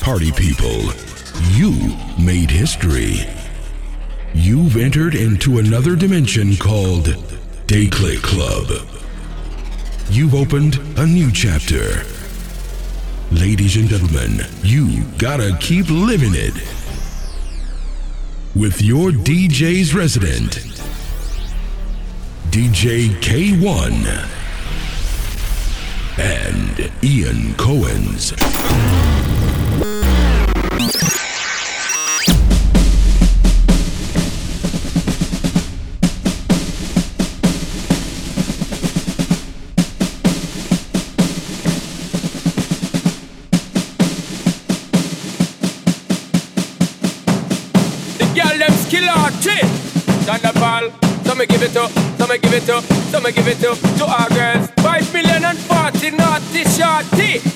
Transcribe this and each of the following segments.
party people, you made history. You've entered into another dimension called Click Club. You've opened a new chapter. Ladies and gentlemen, you gotta keep living it. With your DJ's resident, DJ Kay-One and Ian Cowens. Give it it to, some give it to, to our girls. Five million and forty naughty shorty.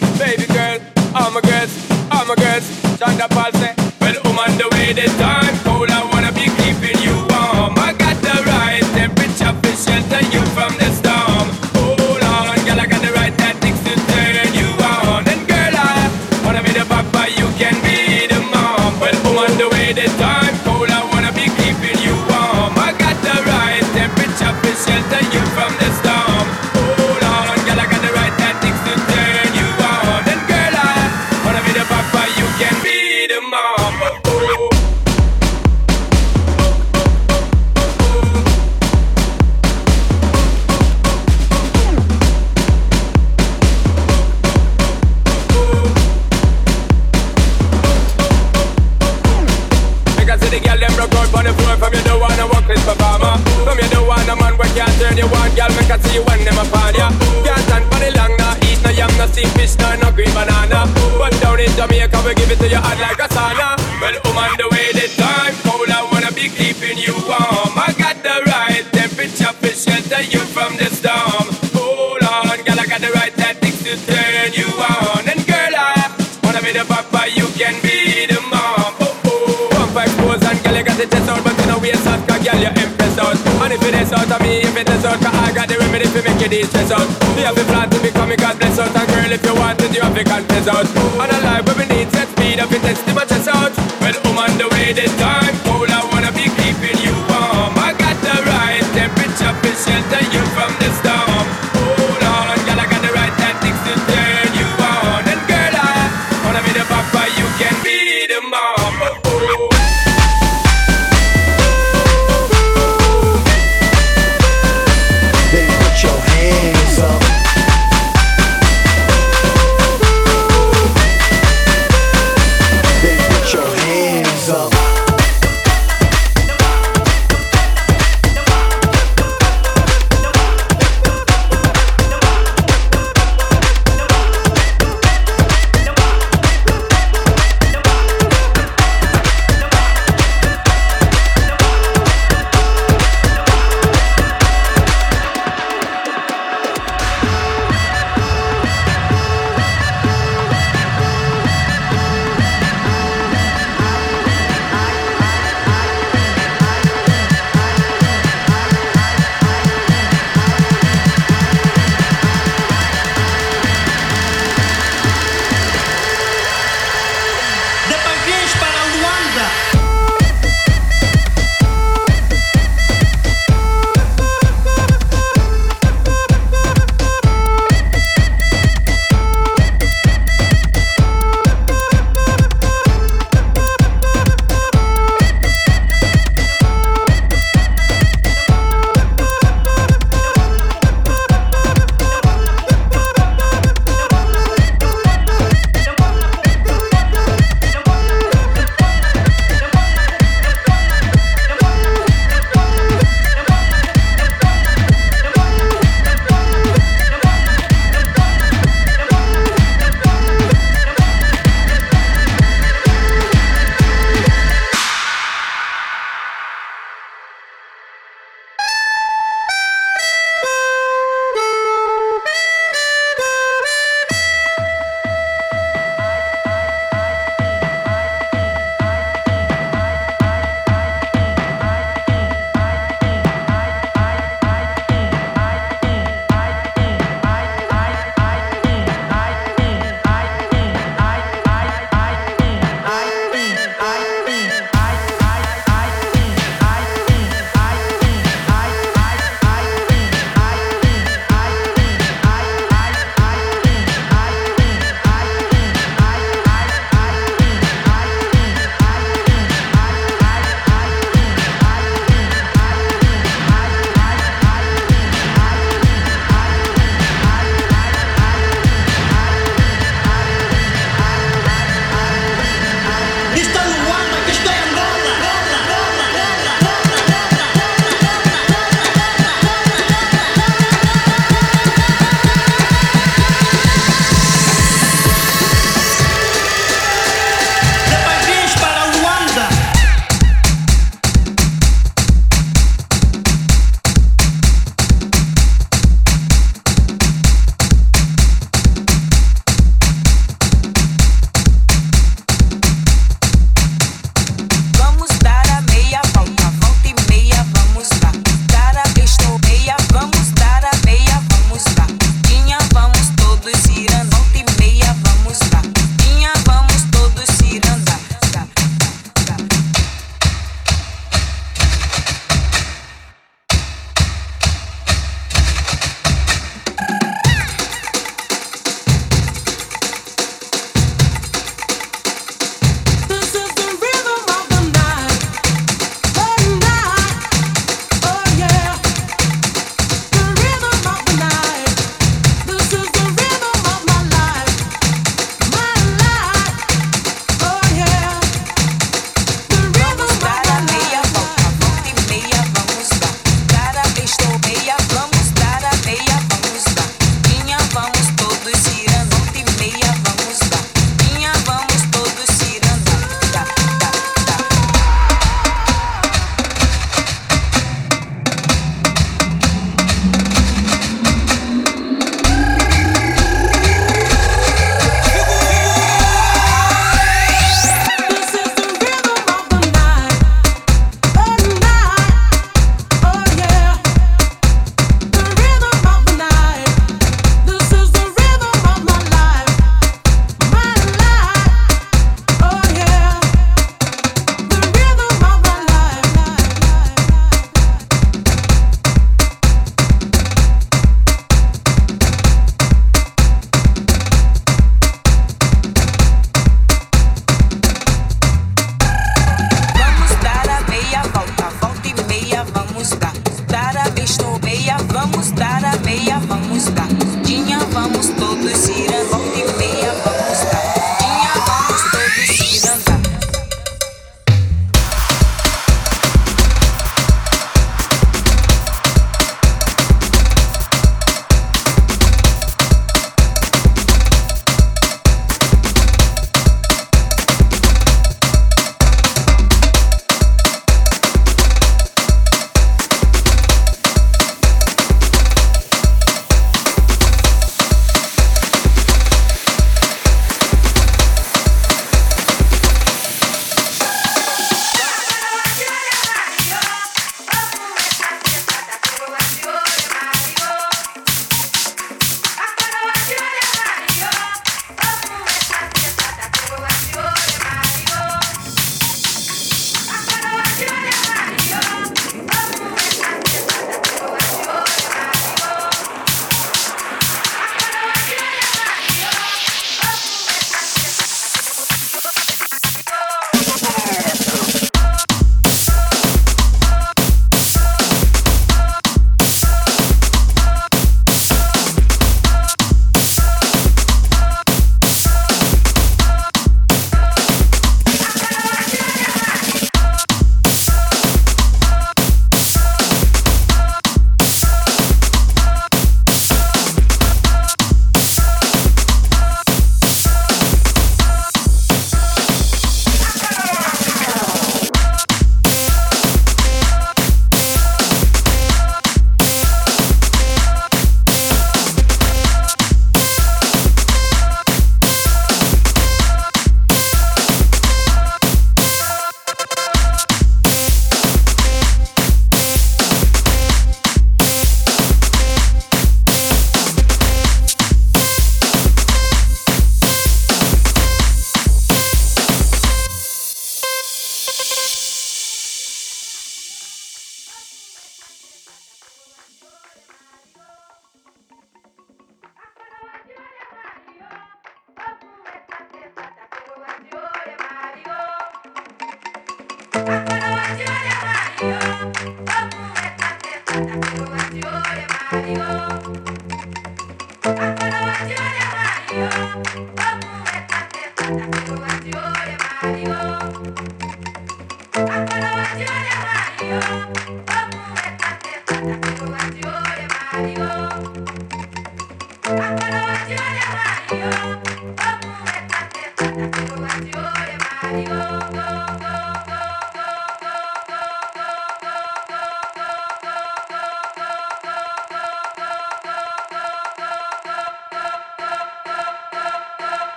These stress out. Have to plan to become a God bless out. And girl, if you want it, you have to confess out.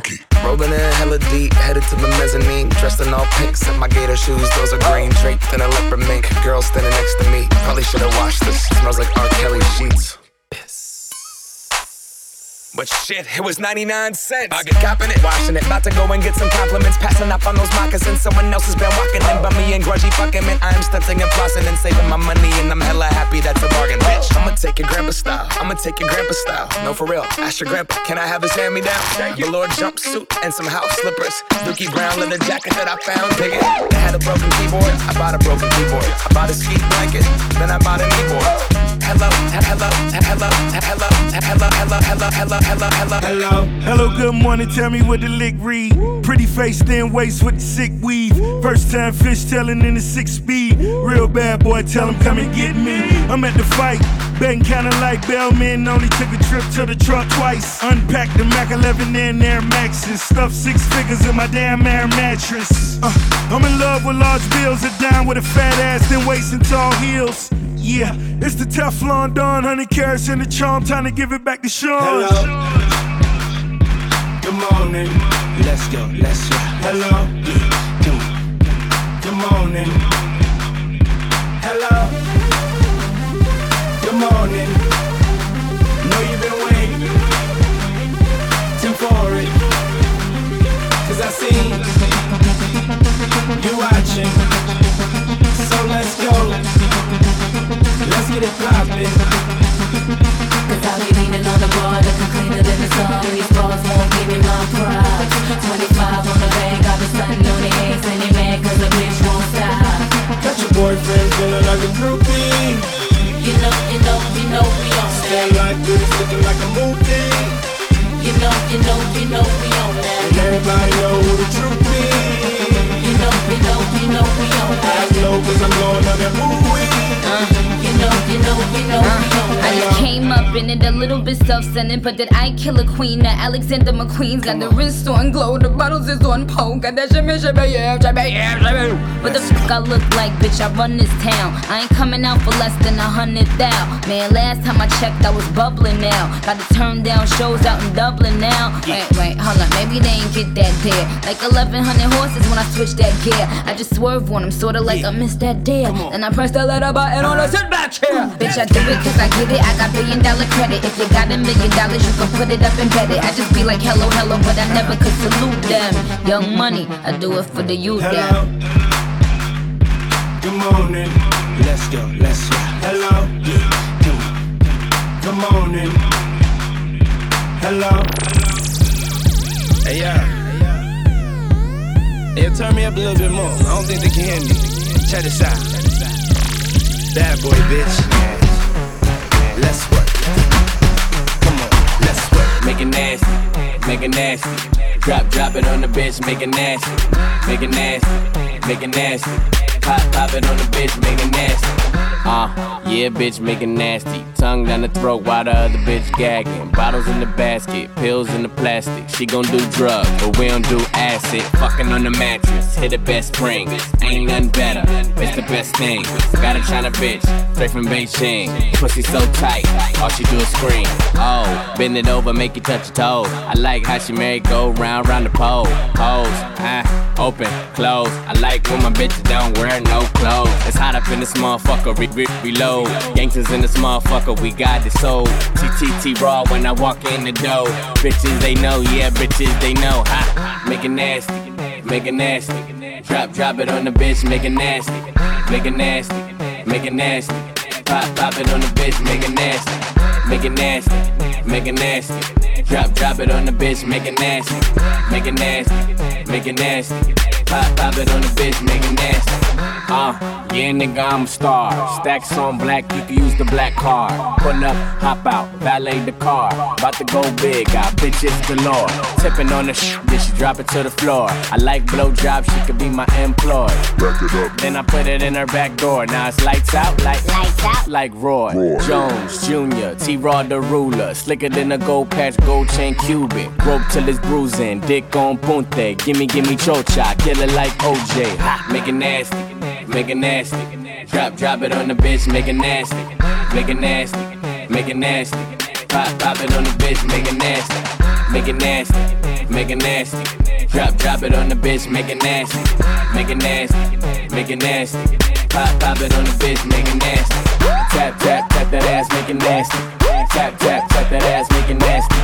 Cold 99 cents. I get copping it, washing it. About to go and get some compliments. Passing up on those moccasins. Someone else has been walking in by me and grudgy fucking man. I am stunting and flossing and saving my money. And I'm hella happy that's a bargain, bitch. I'ma take your grandpa style. I'ma take your grandpa style. No, for real. Ask your grandpa, can I have his hand me down? Velour jumpsuit and some house slippers. Dookie Brown leather jacket that I found. Dig it. They had a broken keyboard. I bought a broken keyboard. I bought a ski blanket. Then I bought a kneeboard. Hello, hello, hello, hello, hello, hello, hello, hello hello, hello. Hello. Hello, good morning. Tell me what the lick read. Pretty face, thin waist with the sick weave. First time fish telling in the six speed. Real bad boy, tell him come and get me. I'm at the fight. Betting kinda like Bellman. Only took a trip to the truck twice. Unpacked the Mac 11 in Air Maxes. Stuffed six figures in my damn air mattress. Uh, I'm in love with large bills. A down with a fat ass, then waist and tall heels. Yeah, it's the Teflon Don, 100 carats in the charm. Time to give it back to Sean. Hello. Good morning. Let's go, let's go. Hello. Good morning. Hello. Good morning. Know you've been waiting for it. Cause I see you watching. So let's go. Let's get it poppin'. Cause I'll be leaning on the bar looking cleaner than the sun. These balls won't give me my pride. 25 on the bank, I've been stunting on the eggs And they mad cause the bitch won't stop. Got your boyfriend feeling like a groupie. You know, you know, you know we on that. Stay like this, looking like a movie. You know, you know, you know we on that. And everybody know who the truth is You know, you know, you know we on that. I know cause I'm going on that movie. Uh. I just came up in it a little bit self-centered, but that I kill a queen. That Alexander McQueen's got the wrist on glow, the bottles is on pole. Got that shimmy, shimmy, yeah, shimmy, yeah, shimmy. What the fuck I look like, bitch? I run this town. I ain't coming out for less than a hundred thou. Man, last time I checked, I was bubbling now. Got to turn down shows out in Dublin now. Wait, wait, hold on, maybe they ain't get that there. Like 1100 horses when I switch that gear. I just swerve on them, sorta like I missed that dare. And I press the letter button on the sit back chair. Bitch, I do it cause I get it. I got billion dollar credit. If you got a million dollars, you can put it up and bet it. I just be like, hello, hello, but I never could salute them. Young money, I do it for the youth. Hello. Good morning. Let's go, let's go. Hello. Good morning. Hello. Hey, yeah. Hey, turn me up a little bit more. I don't think they can hear me. Check this out. Bad boy, bitch. Let's work. Come on, let's work. Make it nasty, make it nasty. Drop, drop it on the bitch, make it nasty, make it nasty, make it nasty. Pop, on the bitch, make it nasty. Uh, yeah, bitch, make it nasty. Tongue down the throat while the other bitch gagging. Bottles in the basket, pills in the plastic. She gon' do drugs, but we don't do acid. Fucking on the mattress, hit the best spring. Ain't nothing better, it's the best thing. Got a China bitch, straight from Beijing. Pussy so tight, all she do is scream. Oh, bend it over, make you touch your toes. I like how she merry go round, round the pole. Pose, ah, open, close. I like when my bitches don't wear no clothes. It's hot up in this motherfucker re- reload. Gangsters in this motherfucker, we got the soul. TTT raw when I walk in the door. Bitches they know, yeah, bitches they know. Ha, make it nasty, make it nasty. Drop, drop it on the bitch, make it nasty, make it nasty, make it nasty. Pop, pop it on the bitch, make it nasty, make it nasty, make it nasty. Drop, drop it on the bitch, make it nasty, make it nasty, make it nasty. Pop, pop it on the bitch, make it nasty. Uh, yeah, nigga, I'm a star. Stacks on black, you can use the black card. Pull up, hop out, valet the car. About to go big, got bitches galore. Tipping on the sh, then she drop it to the floor. I like blow jobs, she could be my employee. Back it up. Then I put it in her back door. Now it's lights out, like Lights out. like Roy, Roy. Jones Jr., T Rod the ruler, slicker than a gold patch, gold chain Cuban. Rope till it's bruising, dick on punte. Gimme, gimme chocha, kill it like OJ. Ha, make it nasty, make it nasty. Drop, drop it on the bitch, make it nasty, make it nasty, make it nasty. Pop, pop it on the bitch, make it nasty, make it nasty, make it nasty. Drop, drop it on the bitch, make it nasty, make it nasty, make it nasty. Pop, pop it on the bitch, make it nasty. Tap, tap, tap that ass, make it nasty. Tap, tap, tap that ass, make it nasty.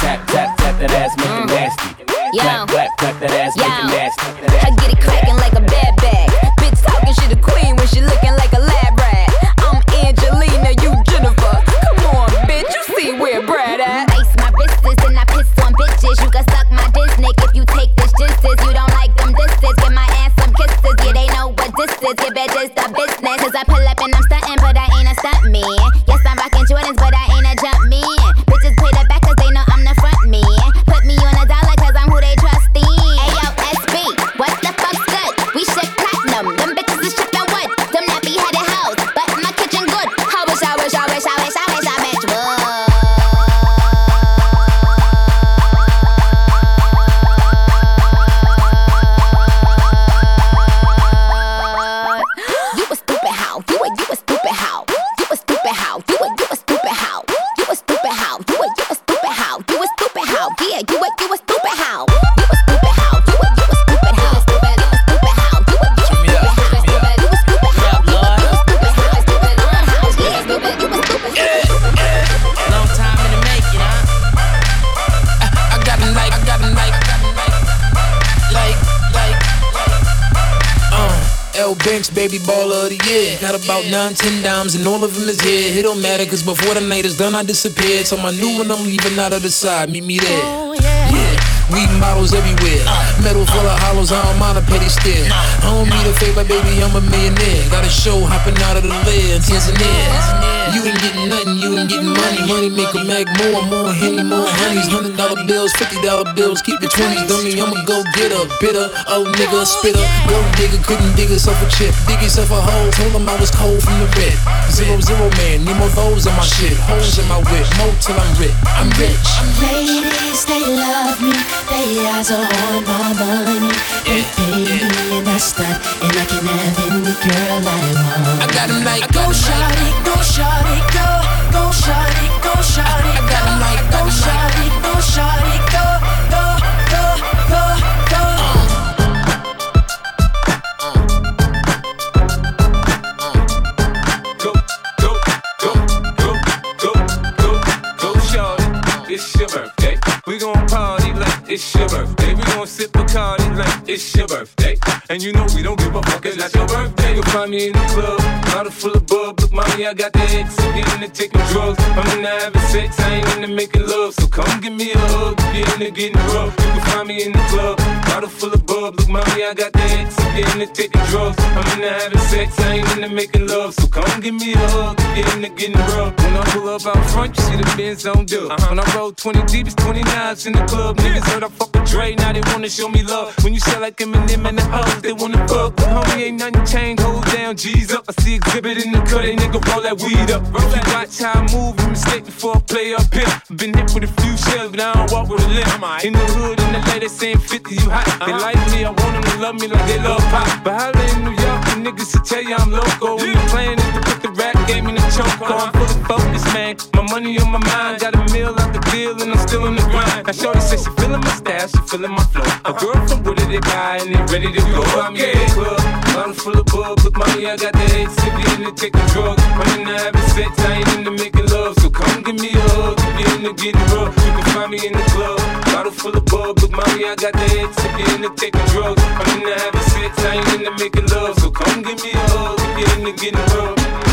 Tap, tap, tap that ass, make it nasty. Yo. Clap, clap, clap that ass, make it nasty. I get it cracking like a bad bag. Bitch talking, she the queen when she looking like a lab rat. I'm Angelina, you Jennifer. Come on, bitch, you see where Brad at? Ice my wrists and I piss on bitches. You can suck my dick if you take this justice. You don't like them disses, give my ass some kisses. Yeah, they know what this is. Give it just the business. Cause I pull up baby baller of the year. Got about nine, ten dimes, and all of them is here. It don't matter, cause before the night is done, I disappeared. So my new one, I'm leaving out of the side. Meet me there. Oh, yeah. Weed models everywhere. Metal full of hollows, I don't mind a petty stare. I don't need a favor, baby, I'm a millionaire. Got a show hopping out of the lid, Tanzania. You ain't getting nothing, getting money. Money make a mag more, more henny, more honeys. Hundred dollar bills, fifty dollar bills, keep the twenties. Dummy, I'ma go get a bitter, oh nigga, spitter. Gold digger couldn't dig herself a chip, dig yourself a hole. Told him I was cold from the red. Zero zero man, need more those in my shit. Holes in my whip, more till I'm rich. I'm rich. Ladies, they love me. They eyes are on my money. They pay me and I stunt, and I can have any girl I want. I got him like, Go shawty, go shawty, go, go shawty, go shawty, I got like, go shawty, go shawty, go, go, go, go, go. Go, go, go, go, go, go, go. It's your birthday. We gon' party like it's your birthday. We gon' sip Bacardi like it's your birthday. And you know we don't give a fuck, it's not your birthday. You'll find me in the club, bottle full of bub. Look, mommy, I got the X. Taking drugs. I'm into having sex, I ain't into making love. So come give me a hug, if you're into getting rough. You can find me in the club, bottle full of bub. Look, mommy, I got the X. I'm into taking drugs. I'm into having sex, I ain't into making love. So come give me a hug, if you're into getting rough. Pull up out front, you see the Benz on dub. Uh-huh. When I roll 20 deep, it's 29s in the club. Niggas heard I fuck with Dre, now they wanna show me love. When you sell like Eminem and the hoes, they wanna fuck. Homie, ain't nothing changed, hold down, G's up. I see exhibit in the cut, they nigga roll that weed up. If you watch how I move, you mistake before I play up here. Been hit with a few In the hood, in the lady saying 50, you hot. They like me, I want them to love me like they love pop. But holla in New York, the niggas will tell you I'm loco. And the plan is to put the rap game in the choke. I'm fully focused, man. My money on my mind, got a meal out the deal, and I'm still in the grind. Now, Shorty says she feeling my style, she feeling my flow. A girl from Wooded, they buy, and they ready to go. I'm in the club, bottle full of bug. with money I got the head sippy in the taking drugs. I'm in the having sex, I ain't into making love. So come give me a hug, if you're into getting rough. You can find me in the club, bottle full of bug. Look, mommy, I got the head sippy in the taking drugs. I'm in the having sex, I ain't into making love. So come give me a hug, if you're into getting rough.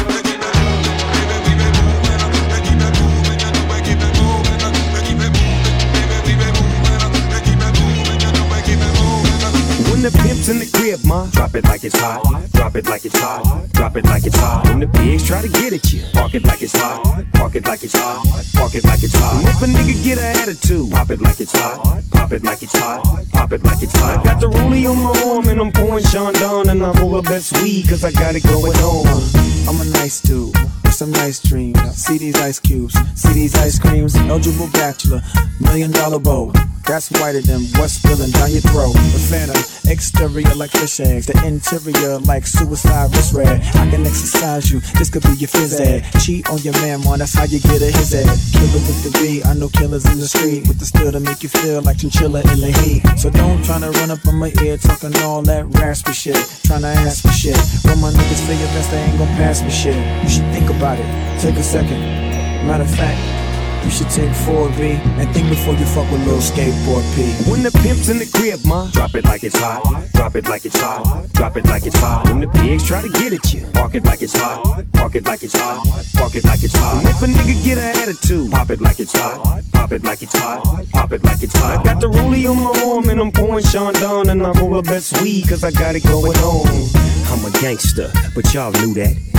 When When the pimp's in the crib, ma, drop it like it's hot. Drop it like it's hot. Drop it like it's hot. When the pigs try to get at you, park it like it's hot. Park it like it's hot. Park it like it's hot. If a nigga get an attitude, pop it like it's hot. Pop it like it's hot. Pop it like it's hot. I Got the rollie on my arm and I'm pouring Chandon and I roll up that sweet cause I got it going on. I'm a nice dude with some nice dreams. See these ice cubes, see these ice creams. Eligible bachelor, million dollar bow. That's whiter than what's spilling down your throat. The phantom, exterior like fish eggs, the interior like suicide wrist red. I can exercise you, this could be your phys ed. Cheat on your man, man, that's how you get a his head. Killer with the B, I know killers in the street with the steel to make you feel like chinchilla in the heat. So don't try to run up on my ear talking all that raspy shit, trying to ask for shit. When my niggas say your best, they ain't gon' pass me shit. You should think about it, take a second. Matter of fact. You should take 4B and think before you fuck with little skateboard P. When the pimp's in the crib, ma, drop it like it's hot. Drop it like it's hot. Drop it like it's hot. When the pigs try to get at you, park it like it's hot. Park it like it's hot. Park it like it's hot. And If a nigga get an attitude, pop it like it's hot. Pop it like it's hot. Pop it like it's hot. I got the rollie on my arm and I'm pouring Chandon and I roll up that sweet cause I got it going on. I'm a gangster, but y'all knew that.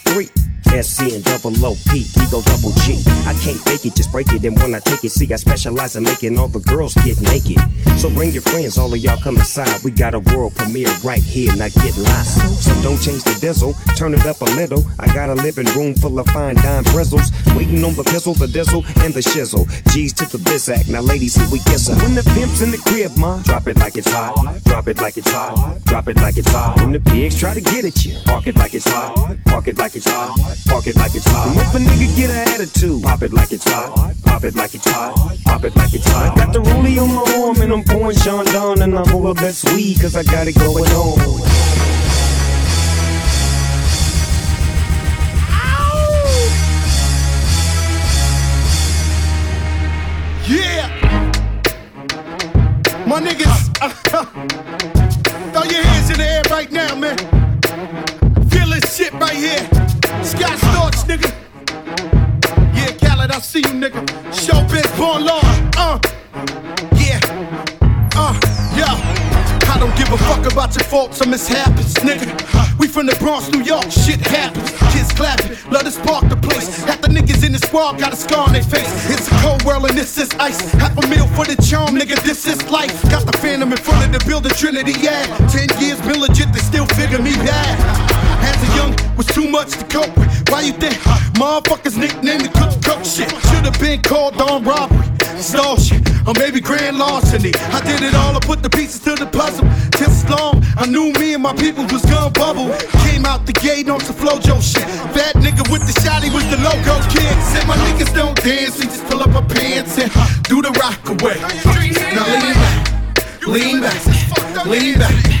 three. And double OP, go double G. I can't fake it, just break it. And when I take it, see, I specialize in making all the girls get naked. So bring your friends, all of y'all come inside. We got a world premiere right here, now get live. So don't change the diesel, turn it up a little. I got a living room full of fine dime bristles. Waiting on the pistol, the diesel, and the shizzle. G's to the bizac, now ladies, we kiss her. When the pimp's in the crib, ma, drop it like it's hot. Drop it like it's hot. Drop it like it's hot. When the pigs try to get at you, park it like it's hot. Park it like it's hot. Park it like it's hot. And if a nigga get an attitude, pop it like it's hot. Pop it like it's hot. Pop it like it's hot. Got the rollie on my arm and I'm pouring Chandon and I roll up that sweet cause I got it going on. Yeah! My niggas, throw your hands in the air right now, man. Feel this shit right here. Scott Storch, nigga. Yeah, Khaled, I see you, nigga. Showbiz, born law. Uh, yeah. Uh, yeah. I don't give a fuck about your faults or mishaps, nigga. We from the Bronx, New York, shit happens. Kids clapping, let us spark the place. Half the niggas in the squad got a scar on their face. It's a cold world and this is ice. Half a meal for the charm, nigga, this is life. Got the phantom in front of the building, Trinity, yeah. Ten years been legit, they still figure me bad. As a young, was too much to cope with. Why you think motherfuckers nicknamed the cook cook shit? Should've been called on robbery, stall shit, or maybe grand larceny. I did it all, I put the pieces to the puzzle. Just long, I knew me and my people was gonna bubble. Came out the gate on some flojo shit. Fat nigga with the shotty was the logo kid. Said my niggas don't dance, we just pull up our pants and do the rock away. Now lean back, lean back, lean back. Lean back,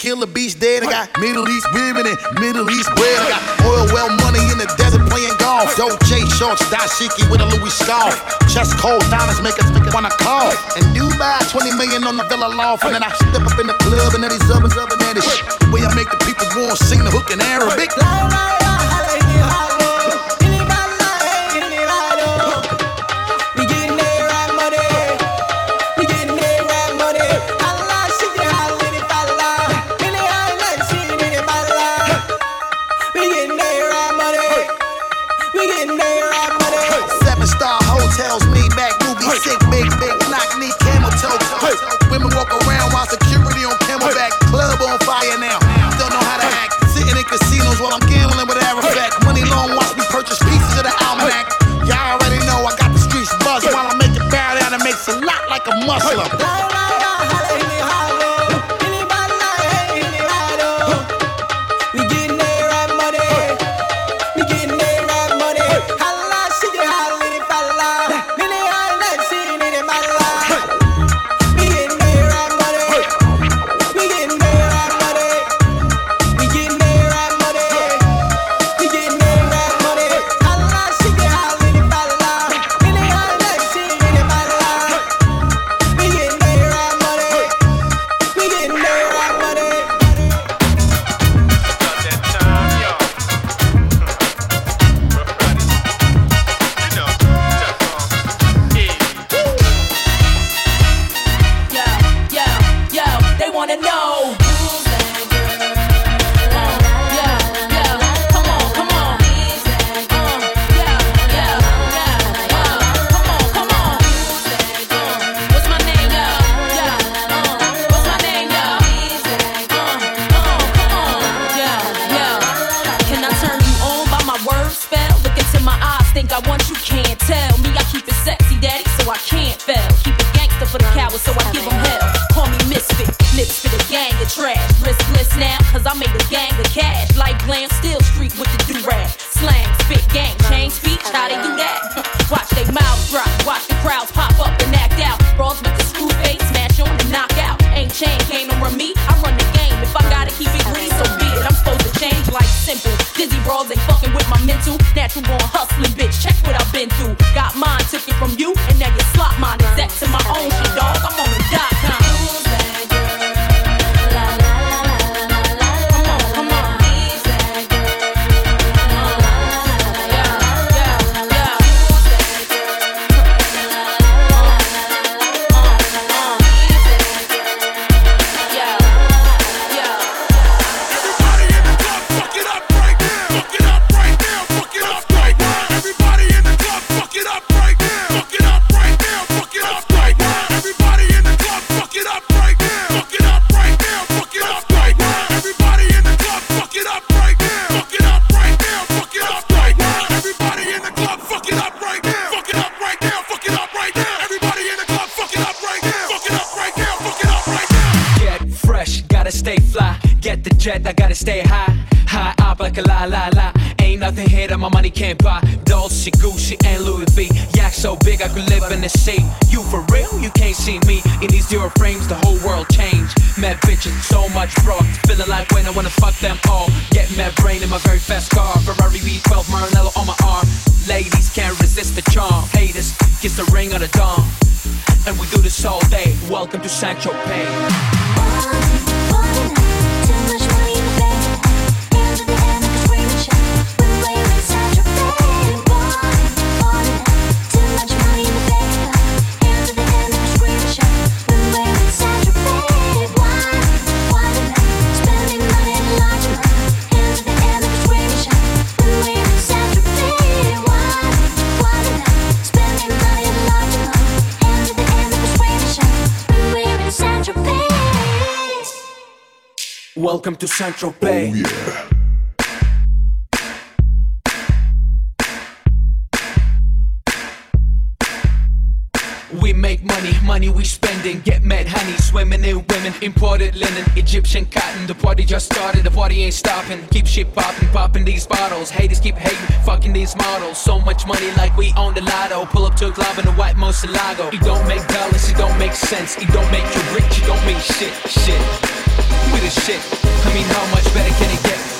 Kill a beast dead. I got Middle East women and Middle East bread. I got oil well money in the desert playing golf. Dolce shorts, dashiki with a Louis scarf. Chest cold diamonds make us wanna call. And Dubai, 20 million on the villa loft. And then I step up in the club and then these others, other man, this shit. The way I make the people want sing the hook in Arabic. Purchase pieces of the almanac. Y'all already know I got the streets buzz while I make it down and makes a lot like a Muslim. Welcome to Central Bay. Oh, yeah. We make money, money we spending. Get mad honey, swimming in women. Imported linen, just started, the party ain't stopping. Keep shit popping, popping these bottles. Haters keep hating, fucking these models. So much money like we own the lotto. Pull up to a club in a white Murciélago. It don't make dollars, it don't make sense. It don't make you rich, it don't make shit, shit with the shit. I mean, how much better can it get?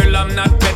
Them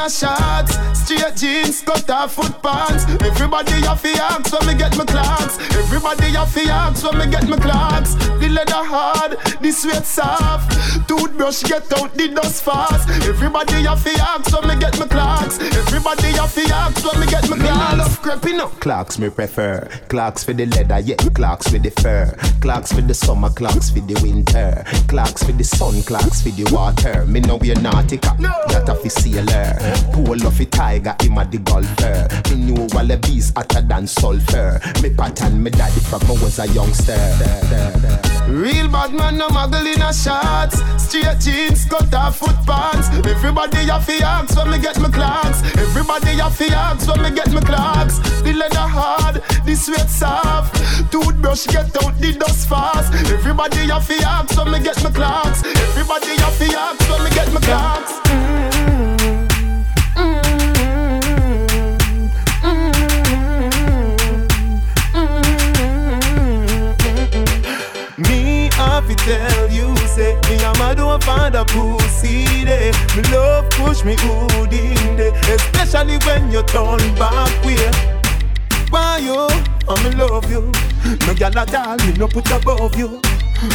inner shorts, straight jeans, cut off foot pants. Everybody off the axe when me get my Clarks. Everybody off the axe when me get my Clarks. The leather hard, the sweat soft. Toothbrush get out the dust fast. Everybody off the axe when me get my Clarks. Everybody off the axe when me get my Clarks. Me love. Clarks me prefer. Clarks for the leather, yeah. Clarks with the fur. Clarks for the summer, Clarks for the winter. Clarks for the sun, Clarks for the water. Me know we're nautica. No a fi sailor. pull of a tiger, him a the golfer. Me know Wallabees hotter than sulfur. Me pattern me daddy from I was a youngster. Real bad man no muggle in a shots. Straight jeans, cut off foot pants. Everybody a fi ask when me get my Clarks. Everybody a fi ask when me get my Clarks. The leather hard, the sweat soft. Toothbrush get out the dust fast. Everybody a fi ask when me get my Clarks. Everybody a fi ask when me get my Clarks. up on the pussy day. Me love push me hood in day, especially when you turn back way. Why you? I me love you. No gal at all, me no put above you.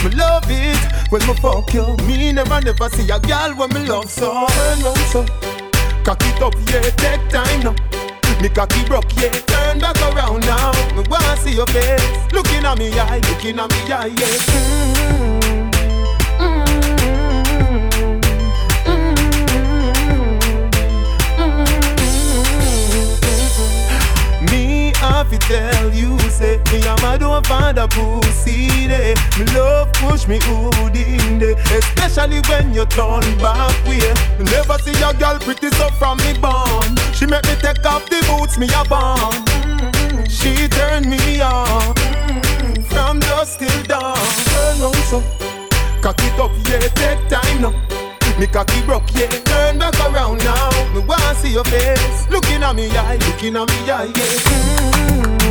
Me love it when me fuck you. Me never never see a gal when me love so. Turn round so, cock it up yeah, take time now. Me cocky broke, yeah. Turn back around now. Me wanna see your face. Looking at me eye, looking at me eye, yeah. Mm-hmm. want to tell you, say, me and my don't find a pussy day. Me love push me hood in day, especially when you turn back way. Never see a girl pretty so from me born. She make me take off the boots me a born. She turn me on from dusk till dawn. Turn on so, cock it up, yeah, take time now. Me cocky broke, yeah. Turn back around now. Me wanna see your face. Looking at me eye, looking at me eye, yeah. Mm-hmm.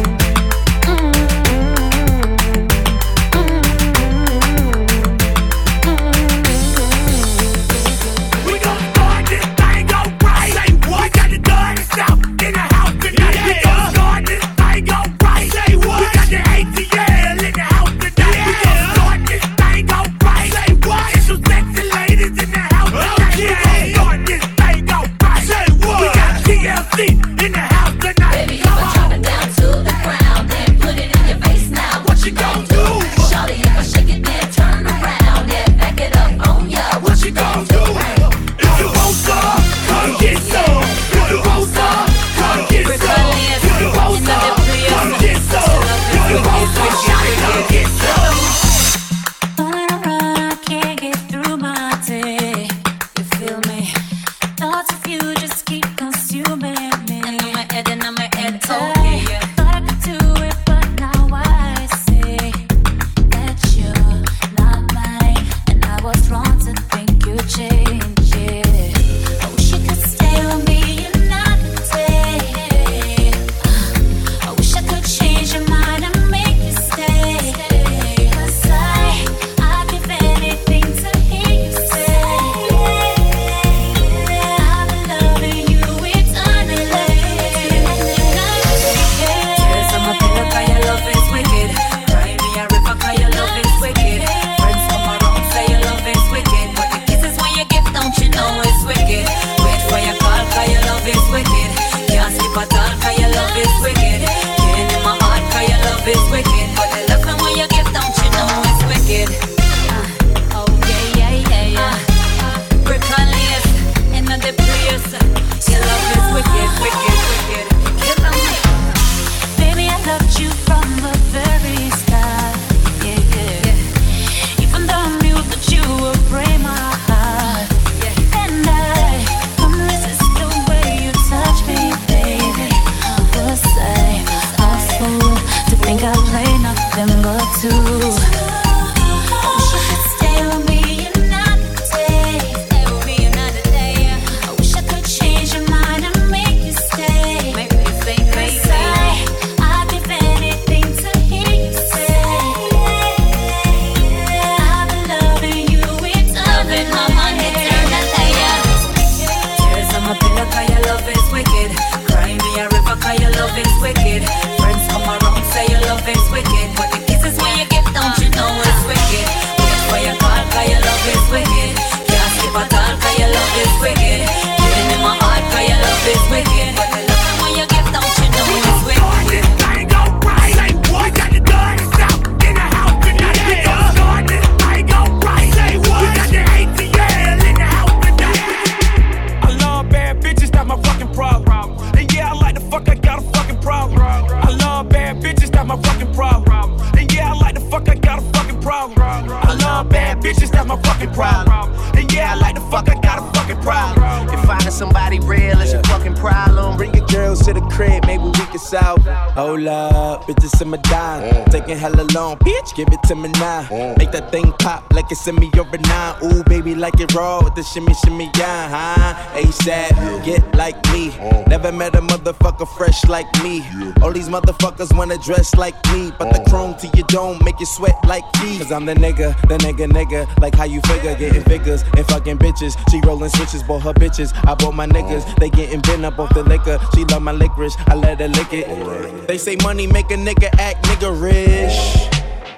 hablar. bitches in my dime. Mm. Taking hella long, bitch, give it to me now. Mm. Make that thing pop like it's in me over nine. Ooh, baby, like it raw with the shimmy, shimmy, yeah, huh? ASAP, yeah. get like me. Mm. Never met a motherfucker fresh like me. Yeah. All these motherfuckers wanna dress like me, but the chrome to your dome make you sweat like me. Cause I'm the nigga, the nigga, nigga. Like how you figure, getting figures and fucking bitches. She rolling switches, bought her bitches. I bought my niggas, they getting bent up off the liquor. She love my licorice, I let her lick it. Right. They say money make a nigga act niggerish.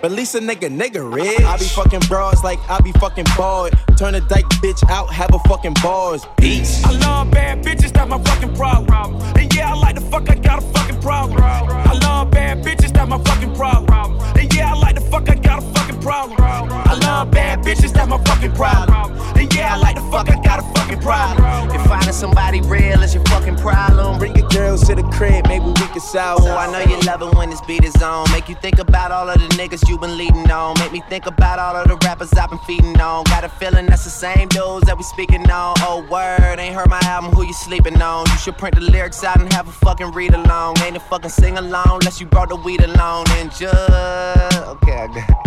But at least a nigga, nigga rich. I be fucking bras like I be fucking bald. Turn a dyke bitch out, have a fucking bars, beats. I love bad bitches, That my fucking problem. And yeah, I like the fuck, I got a fucking problem. I love bad bitches, That my fucking problem. And yeah, I like the fuck, I got a fucking problem. I love bad bitches, that's my fucking problem. And yeah, I like the fuck, I got a fucking problem. If finding somebody real is your fucking problem, bring your girls to the crib, maybe we can solve it. Oh, I know you love it when this beat is on. Make you think about all of the niggas you been leading on. Make me think about all of the rappers I've been feeding on. Got a feeling that's the same dudes that we speaking on. Oh, word, ain't heard my album, who you sleeping on? You should print the lyrics out and have a fucking read along. Ain't a fucking sing along unless you brought the weed along. And just, okay, I got it.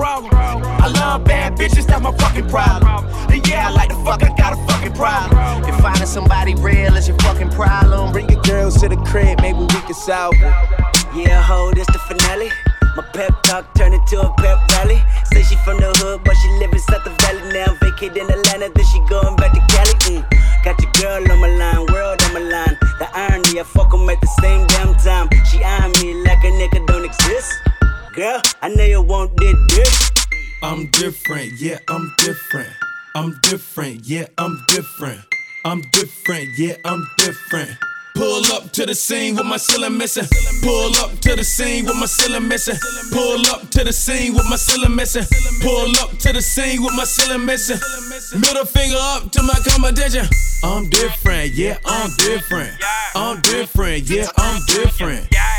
problem. I love bad bitches, that's my fucking problem. And yeah, I like the fuck, I got a fucking problem. If finding somebody real is your fucking problem, bring your girls to the crib, maybe we can solve it. Yeah, ho, this the finale. My pep talk turned into a pep rally. Say she from the hood, but she live inside the valley now. Vacate in Atlanta, then she going back to Cali. Mm. Got your girl on my line, world on my line. The irony, I fuck 'em at the same damn time. She eyeing me like a nigga don't exist. Girl, I know you want this. I'm different, yeah, I'm different. I'm different, yeah, I'm different. I'm different, yeah, I'm different. Pull up to the scene with my ceiling missing. Pull up to the scene with my ceiling missing. Pull up to the scene with my ceiling missing. Pull up to the scene with my ceiling missing. Middle finger up to my competition. I'm different, yeah, I'm different. I'm different, yeah, I'm different.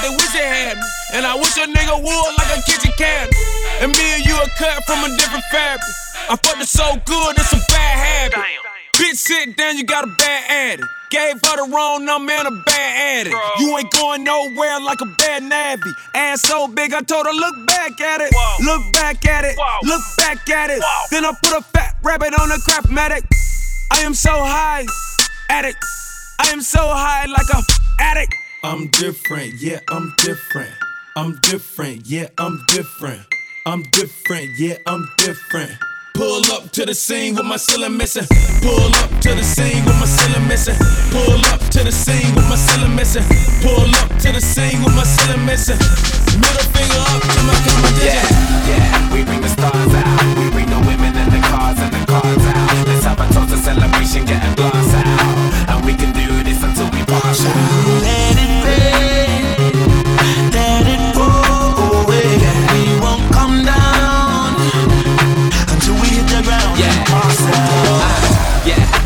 But they wish they had me. And I wish a nigga would like a kitchen cabinet. And me and you are cut from a different fabric. I fucked it so good, it's a bad habit. Bitch, sit down, you got a bad addict. Gave her the wrong number and a bad addict. You ain't going nowhere like a bad navvy. Ass so big, I told her, look back at it. Look back at it. Look back at it. Then I put a fat rabbit on a craftmatic. I am so high, addict. I am so high like a addict. I'm different, yeah, I'm different. I'm different, yeah, I'm different. I'm different, yeah, I'm different. Pull up to the scene with my ceiling missing. Pull up to the scene with my ceiling missing. Pull up to the scene with my ceiling missing. Pull up to the scene with my ceiling missing. Middle finger up to my competition. Yeah, yeah, we bring the stars out. We bring the women and the cars and the cars out. Let's have a toast, a celebration, get a glass out. And we can do this until we pass out.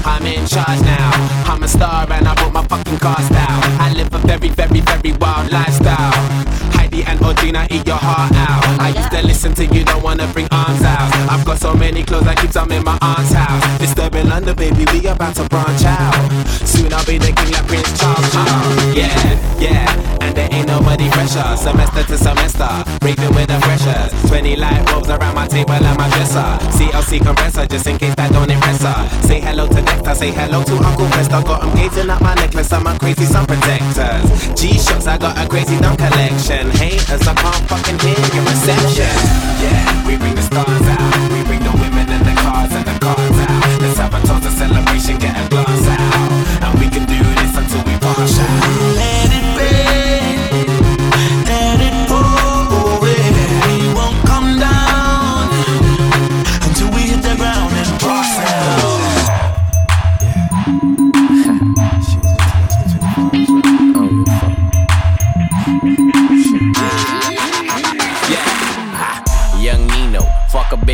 I'm in charge now. I'm a star and I brought my fucking cars down. I live a very, very, very wild lifestyle. And Audrina, eat your heart out. I used to listen to you, don't wanna bring arms out. I've got so many clothes, I keep some in my aunt's house. Disturbing London, baby, we about to branch out. Soon I'll be the king like Prince Charles. Charles. Yeah, yeah, and there ain't nobody fresher. Semester to semester, raving with the freshers. 20 light bulbs around my table and my dresser. CLC compressor, just in case that don't impress her. Say hello to Nectar, say hello to Uncle Fester. Got him gazing at my necklace and my crazy sun protectors. G-Shocks, I got a crazy dumb collection. Haters, I can't fucking hear your reception. Yeah, we bring the stars out. We bring the women and the cars and the cars out. Let's have a toast, celebration, get a glass out. And we can do this until we pass out.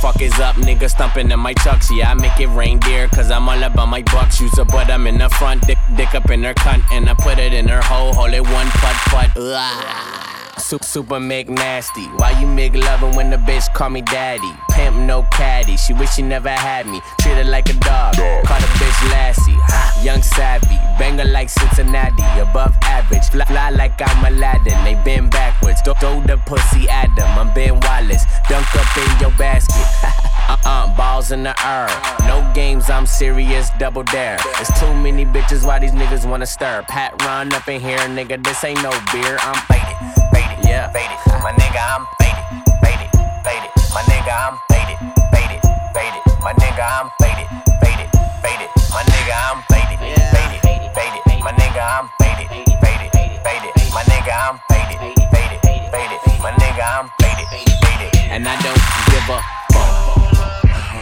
fuck. Is up, nigga stumping in my chucks. Yeah, I make it reindeer, cause I'm all about my bucks. Use a butt, I'm in the front, dick, dick up in her cunt, and I put it in her hole, hold it one putt putt. Ugh. Super, super make nasty. Why you make loving when the bitch call me daddy? Pimp no caddy. She wish she never had me. Treat her like a dog. Call the bitch Lassie. Ha, young savvy. Bengal like Cincinnati. Above average. Fly, fly like I'm Aladdin. They bend backwards. Throw, throw the pussy at them. I'm Ben Wallace. Dunk up in your basket. Uh-uh, balls in the air. No games, I'm serious, double dare. It's too many bitches, why these niggas wanna stir? Pat run up in here, nigga, this ain't no beer, I'm faded, faded, yeah, faded. My nigga, I'm faded, faded, faded. My nigga, I'm faded, faded, faded. My nigga, I'm faded, faded, faded. My nigga, I'm faded, faded, faded. My nigga, I'm faded, faded, faded. My nigga, I'm faded, faded, faded. My nigga, I'm faded, faded. And I don't give up,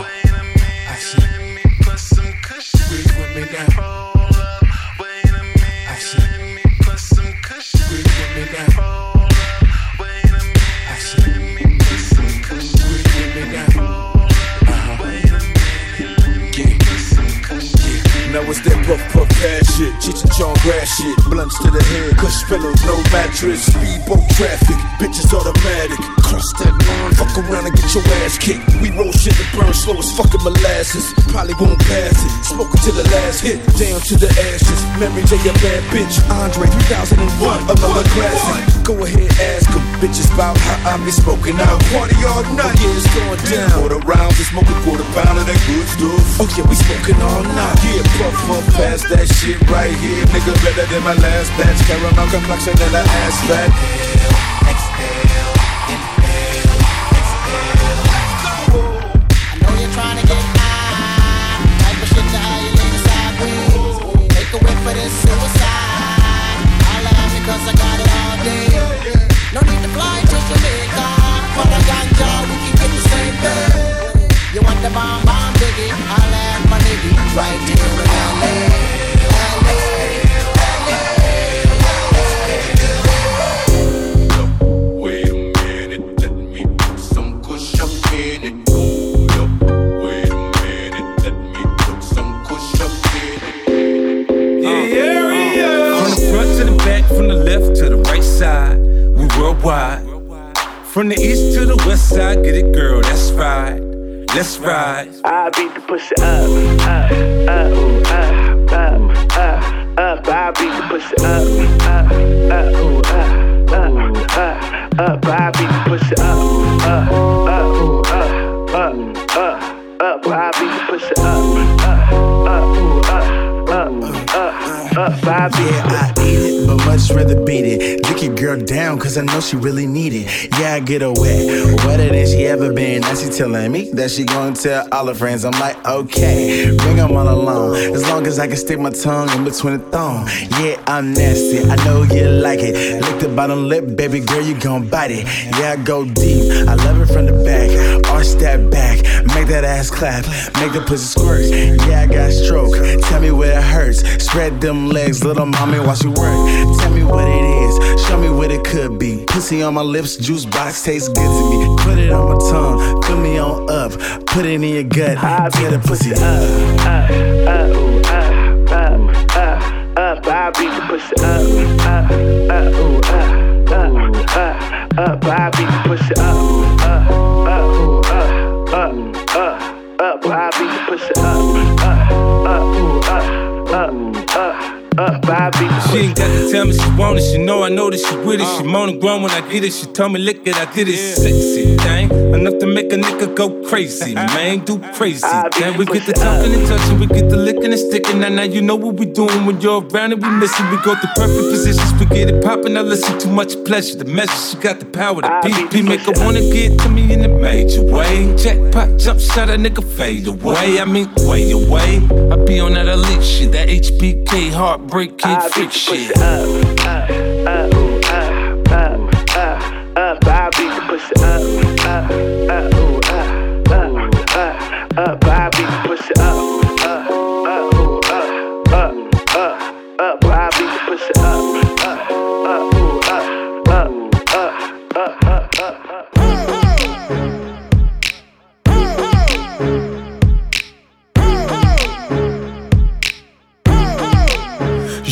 wait a fuck. with me put some cushion in me now. I see. Squeeze with me now. Now it's that puff puff ass shit, Cheech and Chong grass shit, blunts to the head, cush pillows, no mattress, speedboat traffic, bitches automatic, cross that line, fuck around and get your ass kicked. We roll shit that burn slow as fucking molasses, probably won't pass it, smoking to the last hit, down to the ashes. J a bad bitch, Andre 3001, another classic. Go ahead, ask them, bitches about how I be smoking out. Party all night, yeah, it's going down. Quarter rounds, and smoking quarter pound of that good stuff. Oh yeah, we smoking all night. Yeah, puff puff past that shit right here, nigga. Better than my last batch. Caramel complexion and an ass fat. Right. Wait a minute, let me put some kush up in it. Wait a minute, let me put some kush up in it. From the front to the back, from the left to the right side, we worldwide. From the east to the west side, get it, girl, that's right. Let's ride. I beat the pussy up, up, up, up, up, up, up. I beat the pussy up, up, up, up, up, up. I beat the pussy up, up, up, up, up, up, up. I beat the pussy up, up, up, up, up, up, up. I beat Yeah, I eat it, but much rather beat it. Dick your girl down, cause I know she really need it. Yeah, I get her wet, wetter than she ever been. Now she telling me that she gonna tell all her friends. I'm like, okay, bring them all along. As long as I can stick my tongue in between the thong. Yeah, I'm nasty, I know you like it. Lick the bottom lip, baby girl, you gon' bite it. Yeah, I go deep, I love it from the back. Arch that back, make that ass clap, make the pussy squirt. Yeah, I got stroke, tell me where it hurts. Spread them legs, little mommy, watch you work. Tell me what it is, show me what it could be. Pussy on my lips, juice box tastes good to me. Put it on my tongue, fill me on up, put it in your gut, get the pussy up. up, up, up, up, up, up. I beat the pussy up, up, up, ooh, up, up, up, up. I beat the pussy up, up, up, ooh, up, up, up, up. I beat the pussy up, up. I She ain't got to tell me she want it. She know I know that she with it. She moan and groan when I get it. She tell me lick it, I did it. Sexy thing, enough to make a nigga go crazy. Man, do crazy. Then we get the talking and touching, we get the licking and sticking. Now, now you know what we doing when you're around and we missing. We go through perfect positions, we get it popping. Now listen, too much pleasure. The message, she got the power to beat. Beat make her wanna get to me in a major way. Jackpot, jump shot, a nigga fade away. I mean, way away. I be on that elite shit, that HBK heartbreak kid freak shit. Up, up, up, up, up, up, up. I beat the pussy up, up, up, up, up, up, up. I beat the pussy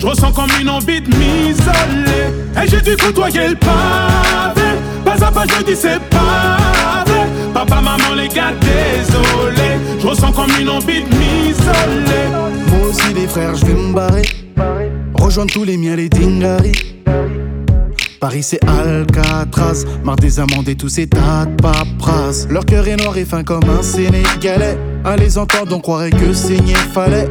Je ressens comme une envie de m'isoler. Et j'ai dû côtoyer le pavé. Pas à pas, je dis c'est pas vrai. Papa, maman, les gars, désolé. Je ressens comme une envie de m'isoler. Moi aussi des frères, je vais me barrer. Rejoindre tous les miens, les dingaris. Paris c'est Alcatraz, marre des amendes et tous ces tas de paperasses. Leur cœur est noir et fin comme un Sénégalais. À les entendre, on croirait que saigner fallait.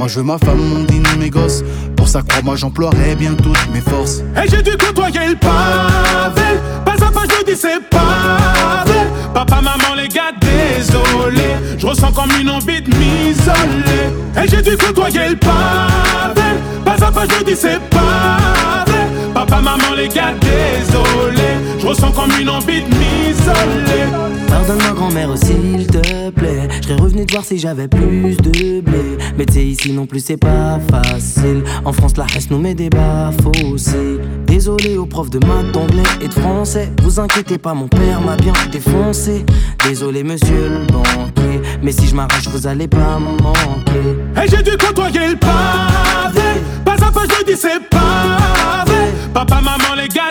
Moi je veux ma femme, mon dîner, mes gosses. Pour ça, crois-moi, j'emploierai bien toutes mes forces. Et j'ai dû côtoyer le pavé. Pas à pas, je dis c'est vrai. Papa, maman, les gars, désolé. Je ressens comme une envie de m'isoler. Et j'ai dû côtoyer le pavé. Pas à pas, je dis c'est vrai. Papa, maman, les gars, désolé. Ressens comme une envie de m'isoler. Pardonne ma grand-mère s'il te plaît. Je serais revenu te voir si j'avais plus de blé. Mais t'sais, ici non plus c'est pas facile. En France, la haine nous met des baffes aussi. Désolé aux profs de maths, d'anglais et de français. Vous inquiétez pas, mon père m'a bien défoncé. Désolé, monsieur le banquier. Mais si je m'arrache, vous allez pas me manquer. Et j'ai dû côtoyer le pavé. Pas à pas, je dis c'est pas vrai. Papa, maman, les gars,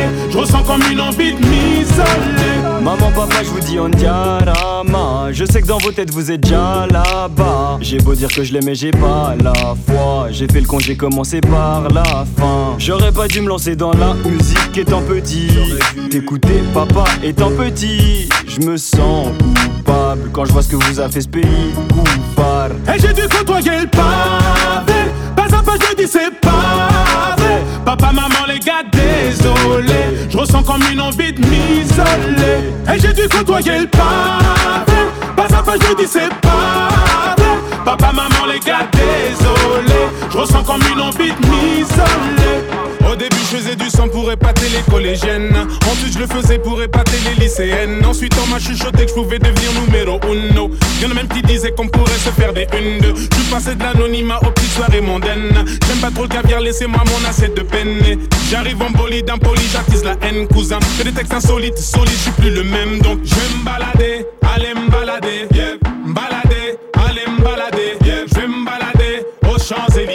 Je ressens comme une envie de m'isoler. Maman, papa, je vous dis on diarama. Je sais que dans vos têtes vous êtes déjà là-bas. J'ai beau dire que je l'aimais, j'ai pas la foi. J'ai fait le con, j'ai commencé par la fin. J'aurais pas dû me lancer dans la musique étant petit. T'écouter papa étant petit. Je me sens coupable quand je vois ce que vous a fait ce pays. Coupable. Et j'ai dû côtoyer le pavé. Pas à pas, je dis c'est pas Et j'ai dû côtoyer le pavé. Pas à pas, je dis c'est pas. Papa, maman, les gars. Je ressens comme une envie de m'isoler. Au début, je faisais du sang pour épater les collégiennes. Ensuite, je le faisais pour épater les lycéennes. Ensuite, on m'a chuchoté que je pouvais devenir numéro uno. Y'en a même qui disaient qu'on pourrait se faire des une deux. Je suis passé de l'anonymat aux petites soirées mondaines. J'aime pas trop le caviar, laissez-moi mon assiette de peine. J'arrive en bolide, impoli, j'attise la haine, cousin. Fais des textes insolites, solides, je suis plus le même. Donc, je vais me balader, aller me balader, yeah. Me aller me balader. Je vais me balader aux Champs-Élysées.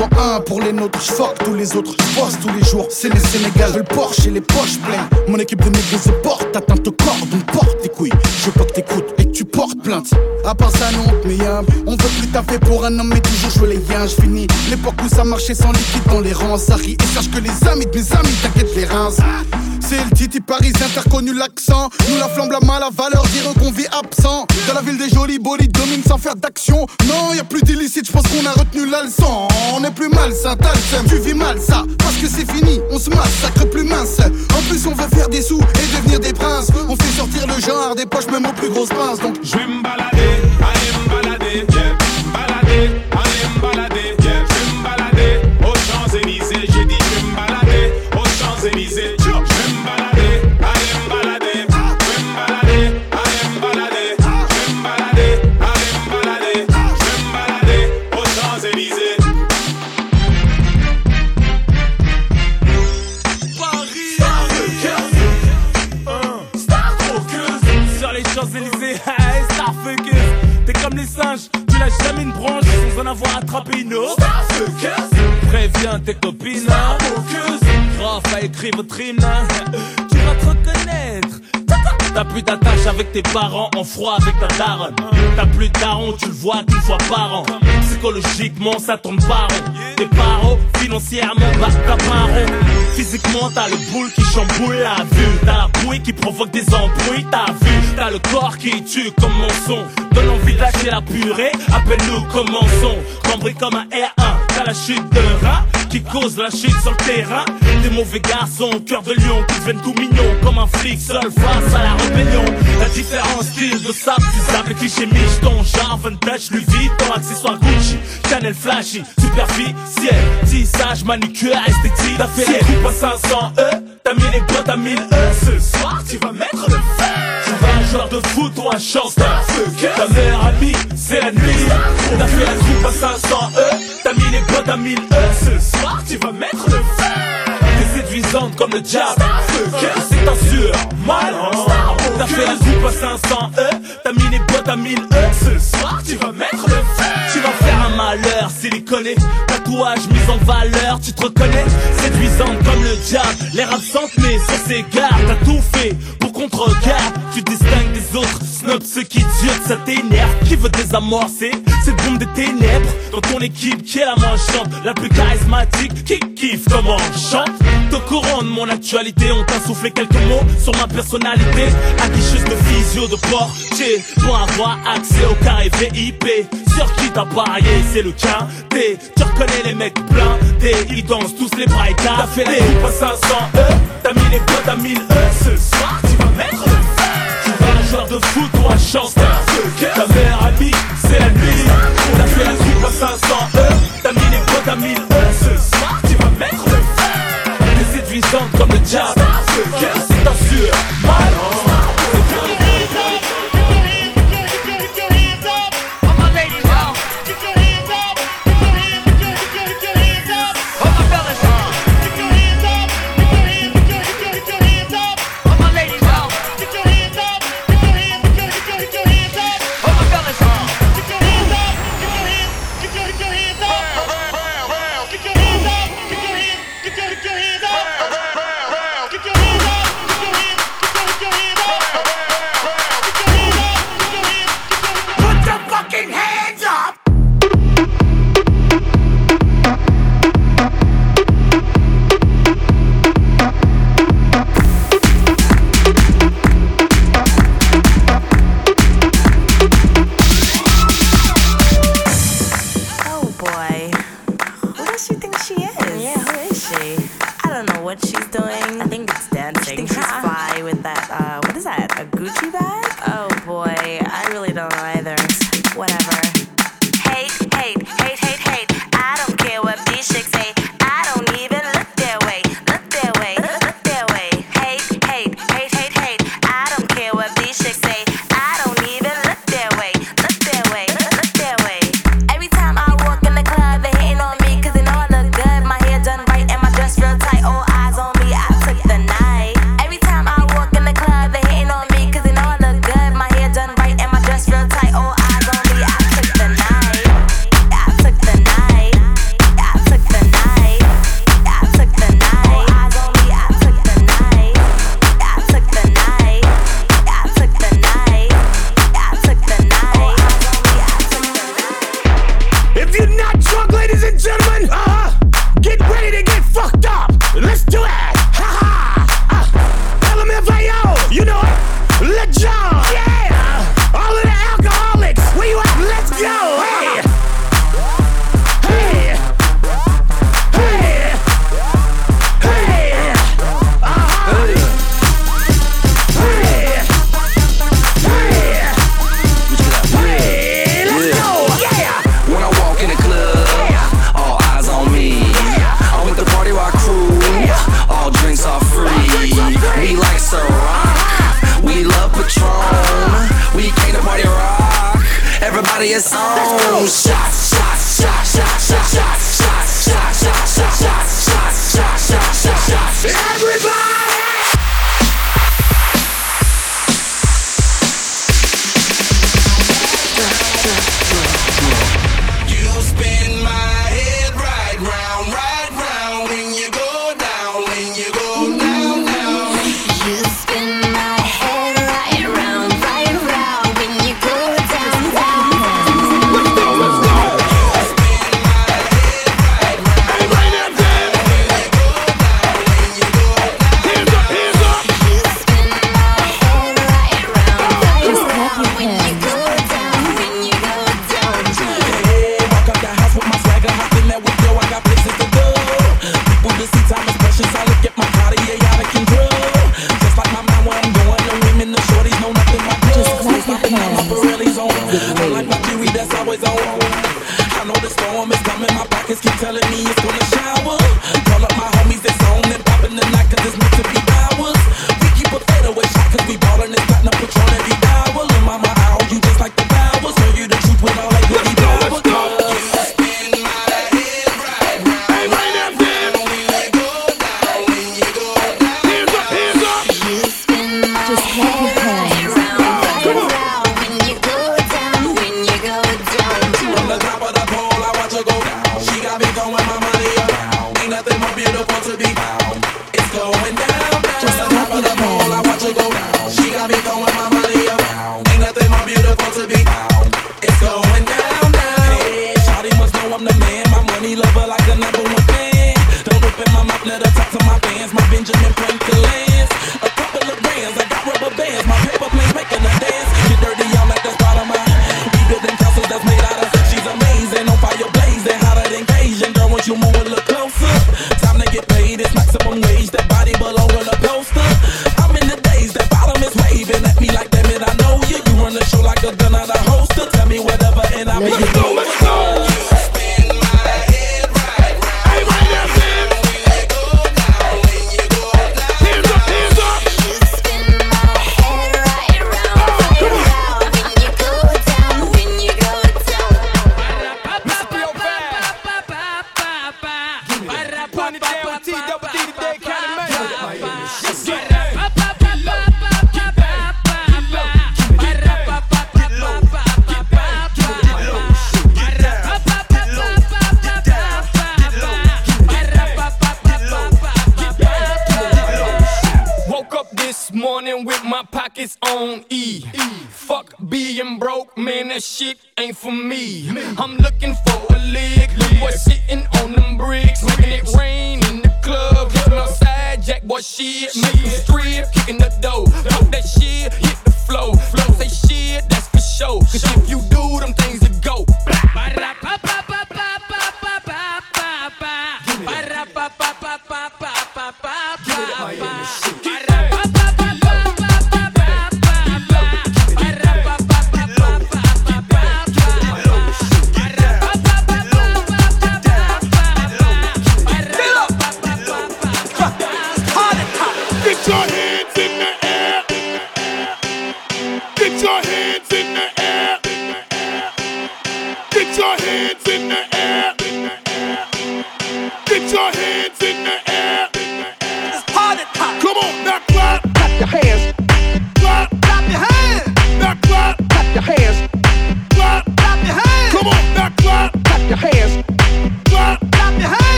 Un pour les nôtres, j'fuck tous les autres, j'bosse tous les jours, c'est les Sénégal, je le Porsche et les poches pleines. Mon équipe de négros se porte, atteinte au corps, donc porte tes couilles. Je veux pas que t'écoutes et que tu portes plainte. À part ça, non, mais y'a, on veut plus taffer pour un homme, mais toujours je veux les liens, j'finis. L'époque où ça marchait sans liquide dans les rangs, ça rit. Et sache que les amis de mes amis, t'inquiète les reins. C'est le titi parisien, t'as reconnu l'accent. Nous la flamme, la mal, la valeur, dire qu'on vit absent. Dans la ville des jolis bolides, domine sans faire d'action. Non, y a plus d'illicite, je pense qu'on a retenu la leçon. On est plus mal, ça. Tu vis mal, ça, parce que c'est fini, on se massacre plus mince. En plus, on veut faire des sous et devenir des princes. On fait sortir le genre des poches, même aux plus grosses pinces. Donc, Je vais me balader, aller avoir attrapé une autre Préviens tes copines hein. Grave à écrit votre hymne hein. Tu vas te reconnaître. T'as plus d'attache avec tes parents, en froid avec ta daronne. T'as plus de daron, tu le vois qu'une fois par an. Psychologiquement, ça tourne pas rond. Tes parents, financièrement, bah t'as pas rond. Physiquement, t'as le boule qui chamboule la vue. T'as la bouille qui provoque des embrouilles, t'as vu. T'as le corps qui tue comme mon son. Donne envie de la purée, appelle-nous commençons. Cambré comme un R1, la chute de rat qui cause la chute sur le terrain. Des mauvais garçons, cœur de lion, qui deviennent tout mignons comme un flic seul face à la rébellion. La différence style de sable, du sable, cliché ton genre vintage, Louis Vuitton, accessoire Gucci, Chanel flashy, superficiel, tissage, manucure, esthétique. T'as fait les coupes à 500 E, t'as mis les bottes à 1000 E. Ce soir, tu vas mettre le feu. Joueur de foot ou un chanteur. Ta meilleure amie, c'est la nuit. T'as fait la coupe à 500 E, t'as mis les bottes à 1000 E. Ce soir, tu vas mettre le feu. T'es séduisante comme le diable. C'est un sûr, mal. T'as fait la coupe à 500 E, t'as mis les bottes à 1000 E. Ce soir, tu vas mettre le feu. Tu vas faire malheur. Tatouage mis en valeur, tu te reconnais. Séduisante comme le diable. L'air absente, mais ses gardes. T'as tout fait pour qu'on te regarde. Tu te distingues des autres. Snob ceux qui durent, ça t'énerve. Qui veut désamorcer cette bombe des ténèbres? Dans ton équipe, qui est la moins chante, la plus charismatique, qui kiffe comment on chante? Courant de mon actualité, on t'a soufflé quelques mots sur ma personnalité. Aguicheuse de physio, de portier, pour avoir accès au carré VIP. Qui t'as parié, c'est le quintet. Tu reconnais les mecs blindés, ils dansent tous les écartés. T'as fait coupes à 500 E, t'as mis les potes à 1000 E. Ce soir, tu vas mettre le feu. Tu vas un joueur de foot ou un chanteur. Ta meilleure amie, c'est la nuit. T'as fait la coupe à 500 E, t'as mis les potes à 1000 E. Ce soir, tu vas mettre le feu. T'es séduisante comme le diable.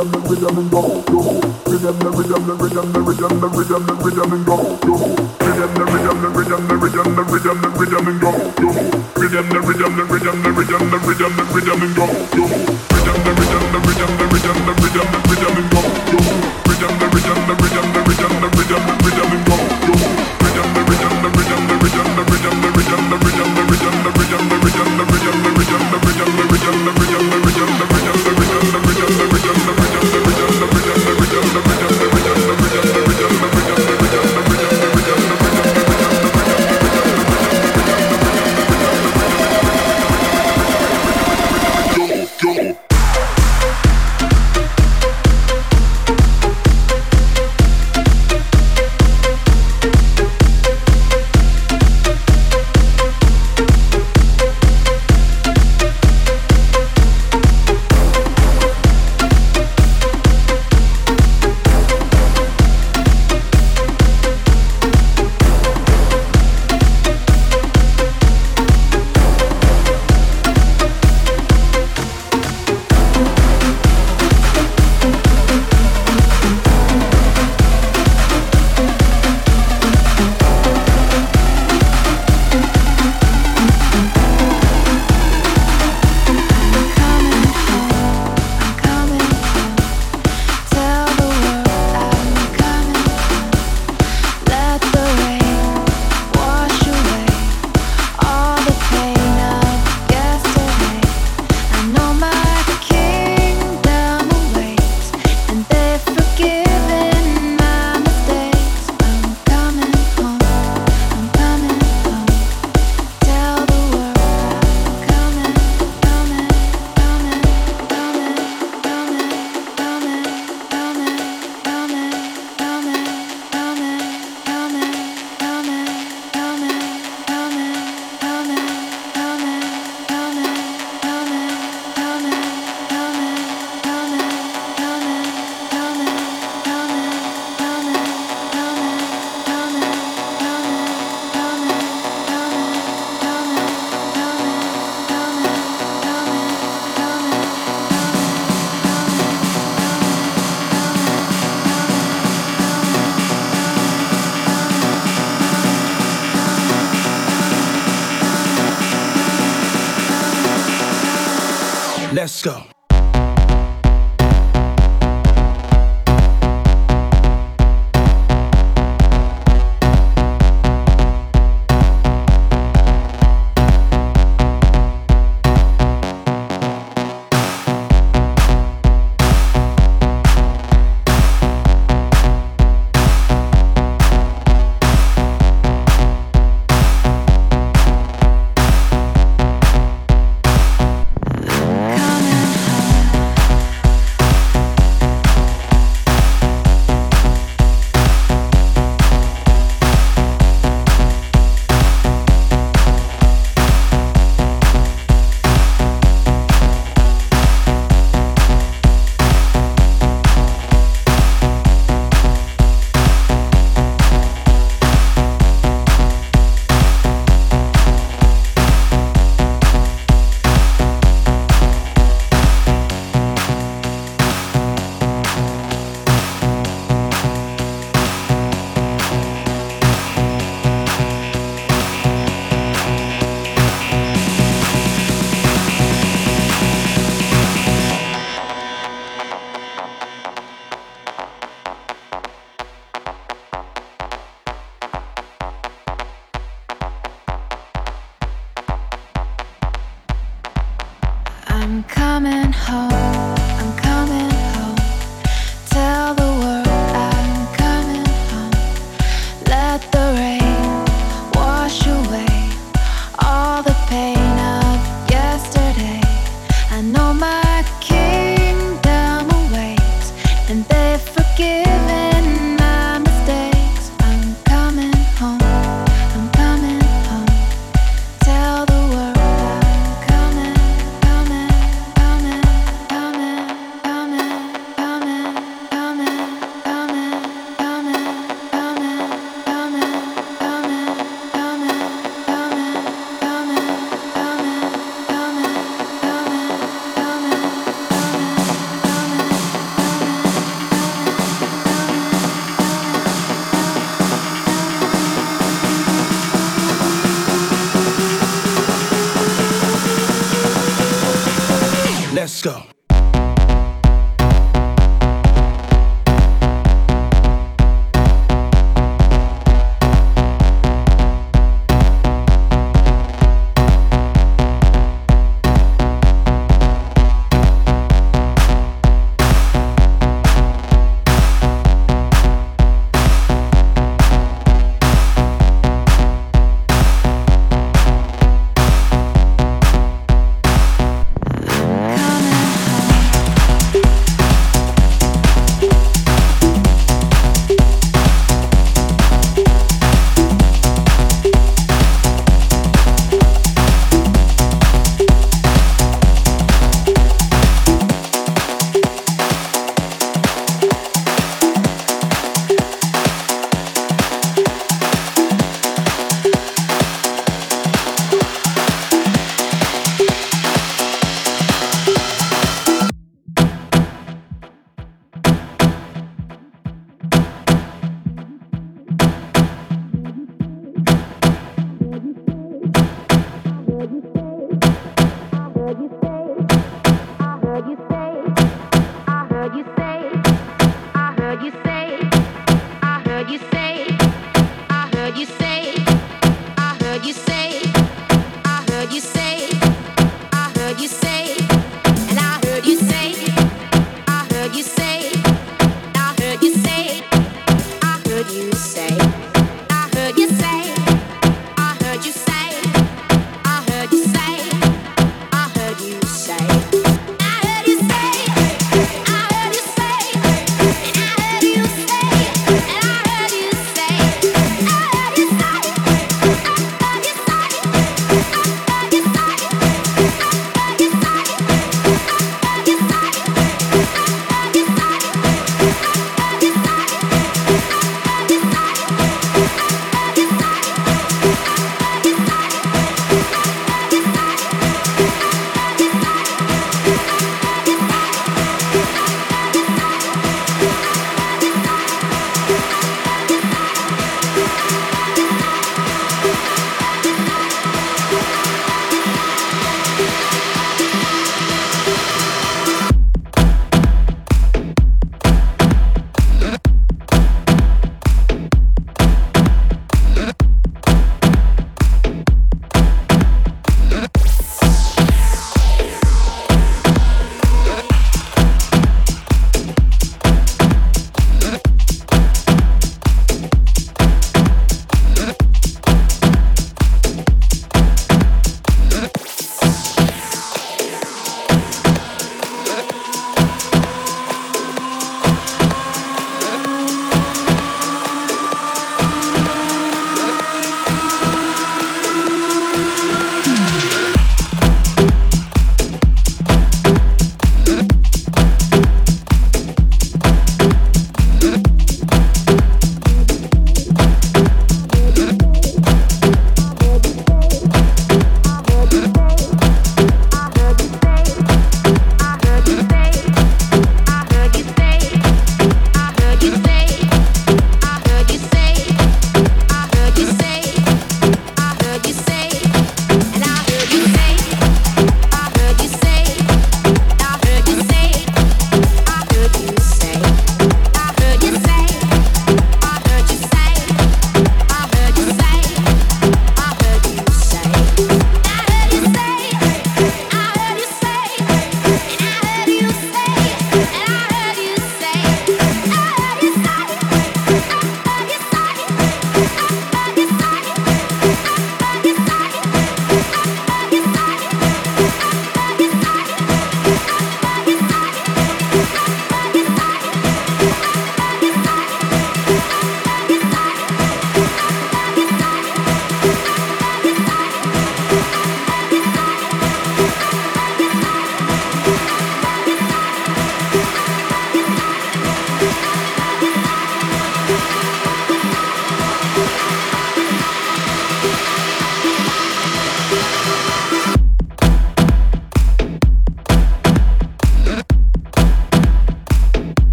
rhythm, the rhythm and go, go. Rhythm, the rhythm, the rhythm, the rhythm, the rhythm, the rhythm and go, go. Rhythm, the rhythm, the rhythm, the rhythm, the rhythm, the rhythm and go, go. Rhythm, the rhythm, the rhythm, the rhythm, the rhythm, the rhythm and go, go. Rhythm, the rhythm, the rhythm, the rhythm, the rhythm, the rhythm and go, go. Rhythm, the rhythm, the rhythm, the rhythm, the rhythm, the rhythm and go, go. Rhythm, the rhythm.